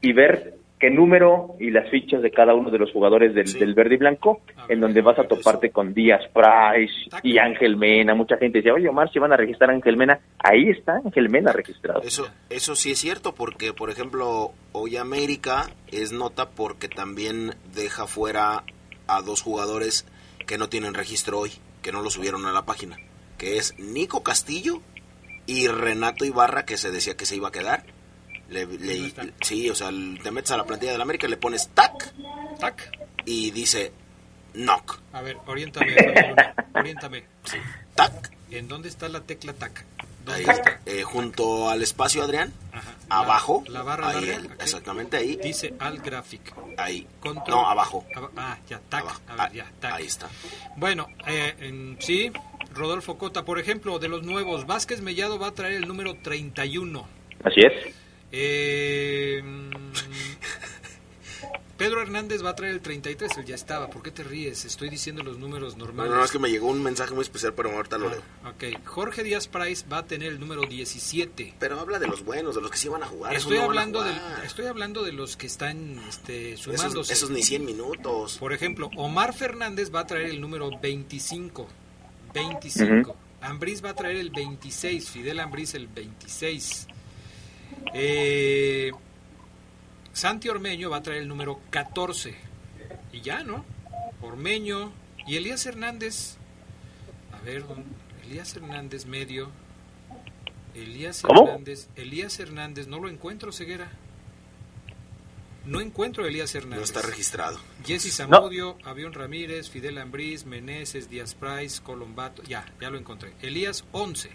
y ver qué número y las fichas de cada uno de los jugadores del, del verde y blanco, en donde vas a toparte con Díaz Price y Ángel Mena. Mucha gente dice, oye Omar, si van a registrar a Ángel Mena, ahí está Ángel Mena registrado. Eso, eso sí es cierto, porque por ejemplo, hoy América es nota porque también deja fuera a dos jugadores que no tienen registro hoy, que no lo subieron a la página, que es Nico Castillo y Renato Ibarra, que se decía que se iba a quedar. Le, le- sí, o sea, te metes a la plantilla del América, le pones tac, tac, y dice knock. A ver, oriéntame, oriéntame. Tac. ¿En dónde está la tecla tac? Ahí, eh, junto al espacio, Adrián, Ajá. abajo, La barra ahí, larga, el- ok. exactamente ahí, Dice al graphic. ahí, Control. no, abajo, Aba- Ah, ya, tac. Abajo. A ver, ya, tac. ahí está. Bueno, eh, en- sí, Rodolfo Cota, por ejemplo, de los nuevos, Vázquez Mellado va a traer el número 31. Así es. Eh, mm, Pedro Hernández va a traer el 33, él ya estaba. ¿Por qué te ríes? Estoy diciendo los números No, normales. no, no, es que me llegó un mensaje muy especial, pero ahorita lo leo. Ok, Jorge Díaz Price va a tener el número 17. Pero habla de los buenos, de los que sí van a jugar. esos Estoy no hablando, de, estoy hablando de los que están este, Esos, sumándose. esos ni 100 minutos. Por ejemplo, Omar Fernández va a traer el número 25. 25. Ambriz va a traer el 26. Fidel Ambriz el 26. Eh, Santi Ormeño va a traer el número 14. Y ya, ¿no? Ormeño. Y Elías Hernández. A ver, don- Elías Hernández medio. Elías ¿Cómo? Hernández. Elías Hernández. No lo encuentro, Ceguera. No encuentro a Elías Hernández. No está registrado. Jesse Zamudio, Avión Ramírez, Fidel Ambriz, Meneses, Díaz Price, Colombato. Ya, ya lo encontré. Elías 11.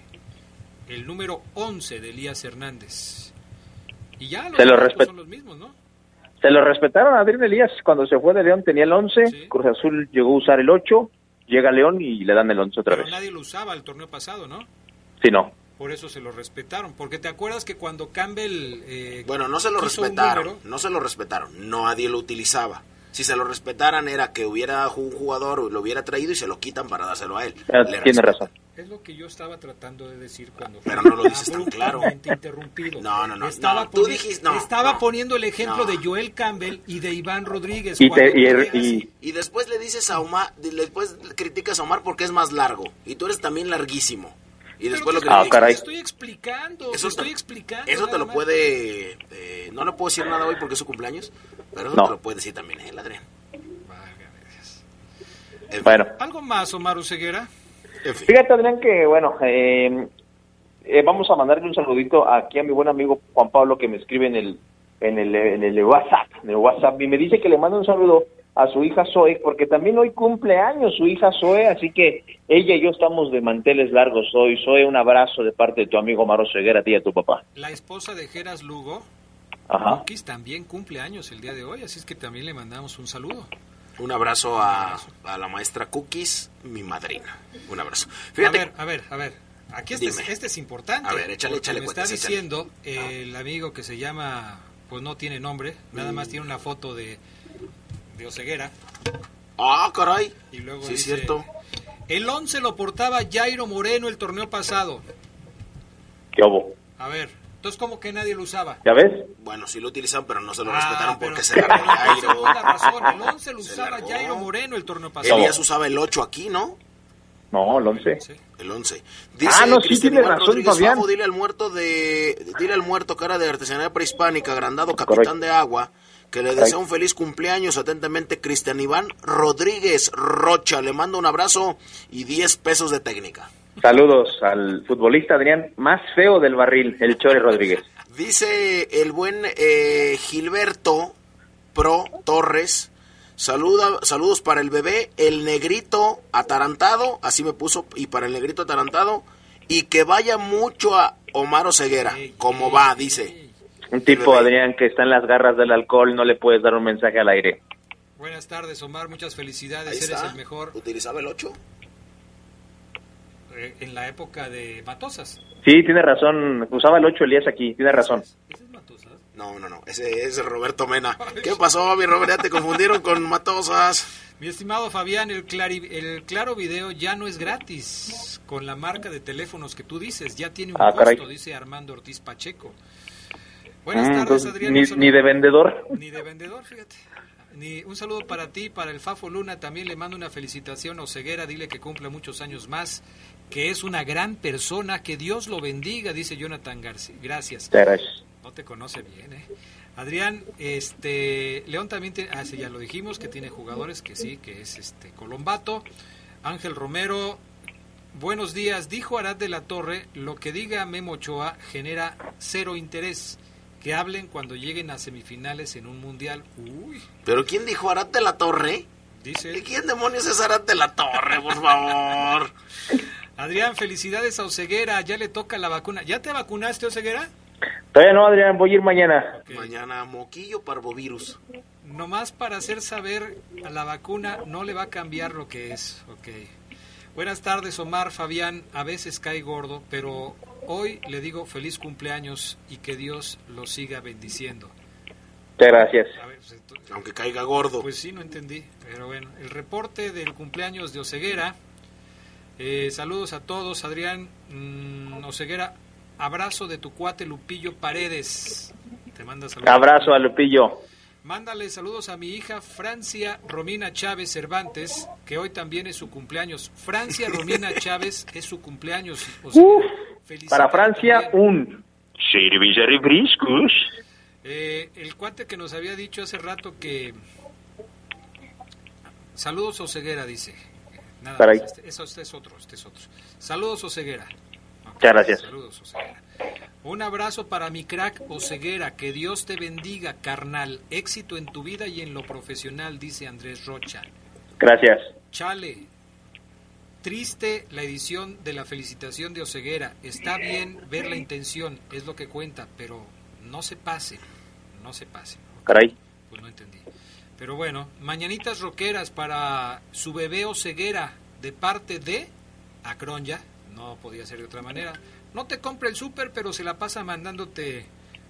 El número 11 de Elías Hernández. Y ya los Se lo respet- son los mismos, ¿no? Se lo respetaron a Adrián Elías cuando se fue de León tenía el 11, Cruz Azul llegó a usar el 8, llega León y le dan el 11 otra Pero vez. nadie lo usaba el torneo pasado, ¿no? Sí, no. Por eso se lo respetaron. Porque te acuerdas que cuando Campbell. eh, Bueno, no se lo respetaron, número, no se lo respetaron, nadie lo utilizaba. Si se lo respetaran era que hubiera un jugador, lo hubiera traído y se lo quitan para dárselo a él. Ah, tiene respetan. razón. Es lo que yo estaba tratando de decir cuando Pero no lo dices tan claro. interrumpido. No, no, no, Estaba, no, tú dijiste- no, estaba no. poniendo el ejemplo No. de Joel Campbell y de Iván Rodríguez. Y, te- Y después le dices a Omar, después criticas a Omar porque es más largo. Y tú eres también larguísimo. Y después lo Pero Ah, caray. te estoy explicando, te Eso estoy te- explicando. Eso te lo puede... eh, no le puedo decir nada hoy porque es su cumpleaños. Pero eso No. te lo puede decir también él, Adrián. Bueno, ¿Algo más, Omar Ceguera? En fin. fíjate Adrián que, bueno, eh, eh, vamos a mandarle un saludito aquí a mi buen amigo Juan Pablo que me escribe en el, en el, en el WhatsApp, en el WhatsApp, y me dice que le manda un saludo a su hija Zoe, porque también hoy cumple años su hija Zoe, así que ella y yo estamos de manteles largos hoy. Zoe, un abrazo de parte de tu amigo Maro Ceguera, a ti y a tu papá. La esposa de Geras Lugo, Ajá. También cumple años el día de hoy, así es que también le mandamos un saludo. Un abrazo a, a la maestra Cookies, mi madrina. Un abrazo. A ver, a ver, a ver. Aquí este, es, este es importante. A ver, échale, échale Me cuentas, está échale. diciendo eh, el amigo que se llama, pues no tiene nombre, nada Mm. más tiene una foto de, de Oceguera. ah, caray. Y luego Sí, dice, cierto. El 11 lo portaba Jairo Moreno el torneo pasado. ¿Qué hubo? A ver, entonces como que nadie lo usaba. ¿Ya ves? Bueno, sí lo utilizaron, pero no se lo Ah, respetaron pero- porque se largó Jairo. la razón, el 11 lo usaba. Jairo Moreno el torneo pasado. Elías usaba el 8 aquí, ¿no? No, el 11. El 11. Ah, no, sí, tiene razón, Rodríguez Fabián. Dile al muerto de dile al muerto cara de artesanía prehispánica, agrandado capitán de agua, que le desea un feliz cumpleaños atentamente Cristian Iván Rodríguez Rocha. Le mando un abrazo y 10 pesos de técnica. Saludos al futbolista Adrián más feo del barril, el Chore Rodríguez. Dice el buen eh, Gilberto Pro Torres. Saluda, saludos para el bebé, el negrito atarantado, así me puso, y para el negrito atarantado, y que vaya mucho a Omar Ceguera, como va, dice. Un tipo, Adrián, que está en las garras del alcohol, no le puedes dar un mensaje al aire. Buenas tardes, Omar, muchas felicidades, Ahí eres está. el mejor ¿Utilizaba el 8? Eh, en la época de Matosas. Sí, tiene razón. Usaba el 8 Elías aquí, tiene razón. ¿Ese es Matosas? No, no, no. Ese es Roberto Mena. ¿Qué pasó, mi Robert? Ya te confundieron con Matosas. Mi estimado Fabián, el, el Claro Video ya no es gratis con la marca de teléfonos que tú dices. Ya tiene un Ah, caray. costo, dice Armando Ortiz Pacheco. Buenas Mm, tardes, entonces, Adrián. ni, Un saludo- ni de vendedor. Ni de vendedor, fíjate. Ni, un saludo para ti, para el Fafo Luna. También le mando una felicitación a Oseguera. Dile que cumple muchos años más, que es una gran persona. Que Dios lo bendiga, dice Jonathan García. Gracias. No te conoce bien, ¿eh? Adrián, este, León también tiene, ah, sí, ya lo dijimos, que tiene jugadores, que sí, que es este Colombato. Ángel Romero, buenos días. Dijo Arad de la Torre, lo que diga Memo Ochoa genera cero interés. Que hablen cuando lleguen a semifinales en un mundial. Uy, ¿Pero quién dijo Arad de la Torre? dice. ¿Y quién demonios es Arad de la Torre, por favor? Adrián, felicidades a Oseguera, ya le toca la vacuna. ¿Ya te vacunaste, Oseguera? Todavía no, Adrián, voy a ir mañana. Mañana moquillo parvovirus. Nomás para hacer saber a la vacuna no le va a cambiar lo que es. Ok. Buenas tardes, Omar, Fabián. A veces cae gordo, pero hoy le digo feliz cumpleaños y que Dios lo siga bendiciendo. Muchas gracias. A ver, pues, entonces- Aunque caiga gordo. Pues sí, no entendí. Pero bueno, el reporte del cumpleaños de Oseguera. Eh, saludos a todos, Adrián mm, Oseguera. Abrazo de tu cuate Lupillo Paredes. Te manda saludos. Abrazo a Lupillo. Mándale saludos a mi hija Francia Romina Chávez Cervantes, que hoy también es su cumpleaños. Francia Romina Chávez es su cumpleaños. O sea, Uf, felicítala para Francia, también. un servicio refrescos. Eh, el cuate que nos había dicho hace rato que... Saludos Oseguera, dice. Nada más, este, eso, este es otro, este es otro. Saludos Oseguera. Muchas gracias. Saludos Oseguera. Un abrazo para mi crack Oseguera. Que Dios te bendiga, carnal. Éxito en tu vida y en lo profesional, dice Andrés Rocha. Gracias. Chale. Triste la edición de la felicitación de Oseguera. Está bien ver la intención, es lo que cuenta, pero no se pase. No se pase. Caray. Pues no entendí. Pero bueno, mañanitas roqueras para su bebé Oseguera de parte de Acronya. No podía ser de otra manera. No te compre el súper, pero se la pasa mandándote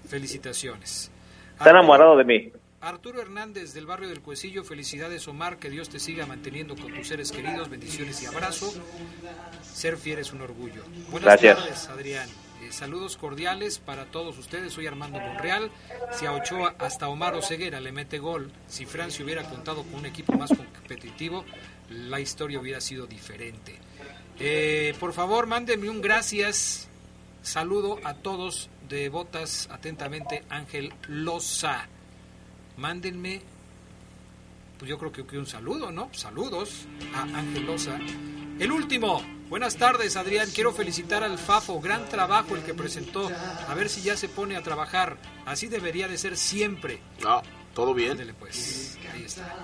felicitaciones. Está enamorado de mí. Arturo Hernández del barrio del Cuecillo, felicidades Omar, que Dios te siga manteniendo con tus seres queridos, bendiciones y abrazo. Ser fiel es un orgullo. Buenas Gracias. tardes, Adrián. Eh, saludos cordiales para todos ustedes. Soy Armando Monreal. Si a Ochoa hasta Omar Oseguera le mete gol, si Francia hubiera contado con un equipo más competitivo, la historia hubiera sido diferente. Eh, por favor, mándenme un gracias. Saludo a todos de Botas, atentamente, Ángel Loza. Mándenme, pues yo creo que, un saludo, ¿no? Saludos a Ángel Loza. El último. Buenas tardes, Adrián. Quiero felicitar al Fafo. Gran trabajo el que presentó. A ver si ya se pone a trabajar. Así debería de ser siempre. No, todo bien. Pues. Ahí está.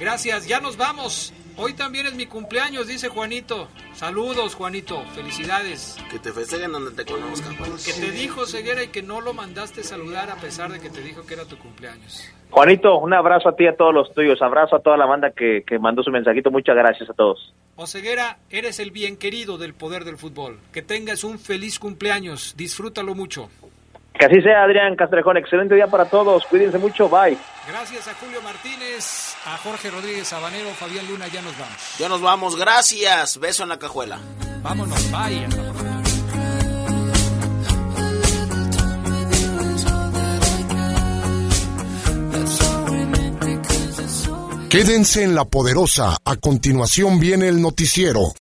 Gracias, ya nos vamos. Hoy también es mi cumpleaños, dice Juanito. Saludos, Juanito. Felicidades. Que te festejen donde te conozcan. Juan. Que te dijo Ceguera y que no lo mandaste saludar a pesar de que te dijo que era tu cumpleaños. Juanito, un abrazo a ti y a todos los tuyos. Abrazo a toda la banda que, que mandó su mensajito. Muchas gracias a todos. Oseguera, eres el bien querido del poder del fútbol. Que tengas un feliz cumpleaños. Disfrútalo mucho. Que así sea, Adrián Castrejón. Excelente día para todos. Cuídense mucho. Bye. Gracias a Julio Martínez, a Jorge Rodríguez Sabanero, Fabián Luna. Ya nos vamos. Ya nos vamos. Gracias. Beso en la cajuela. Vámonos. Bye. Quédense en la poderosa. A continuación viene el noticiero.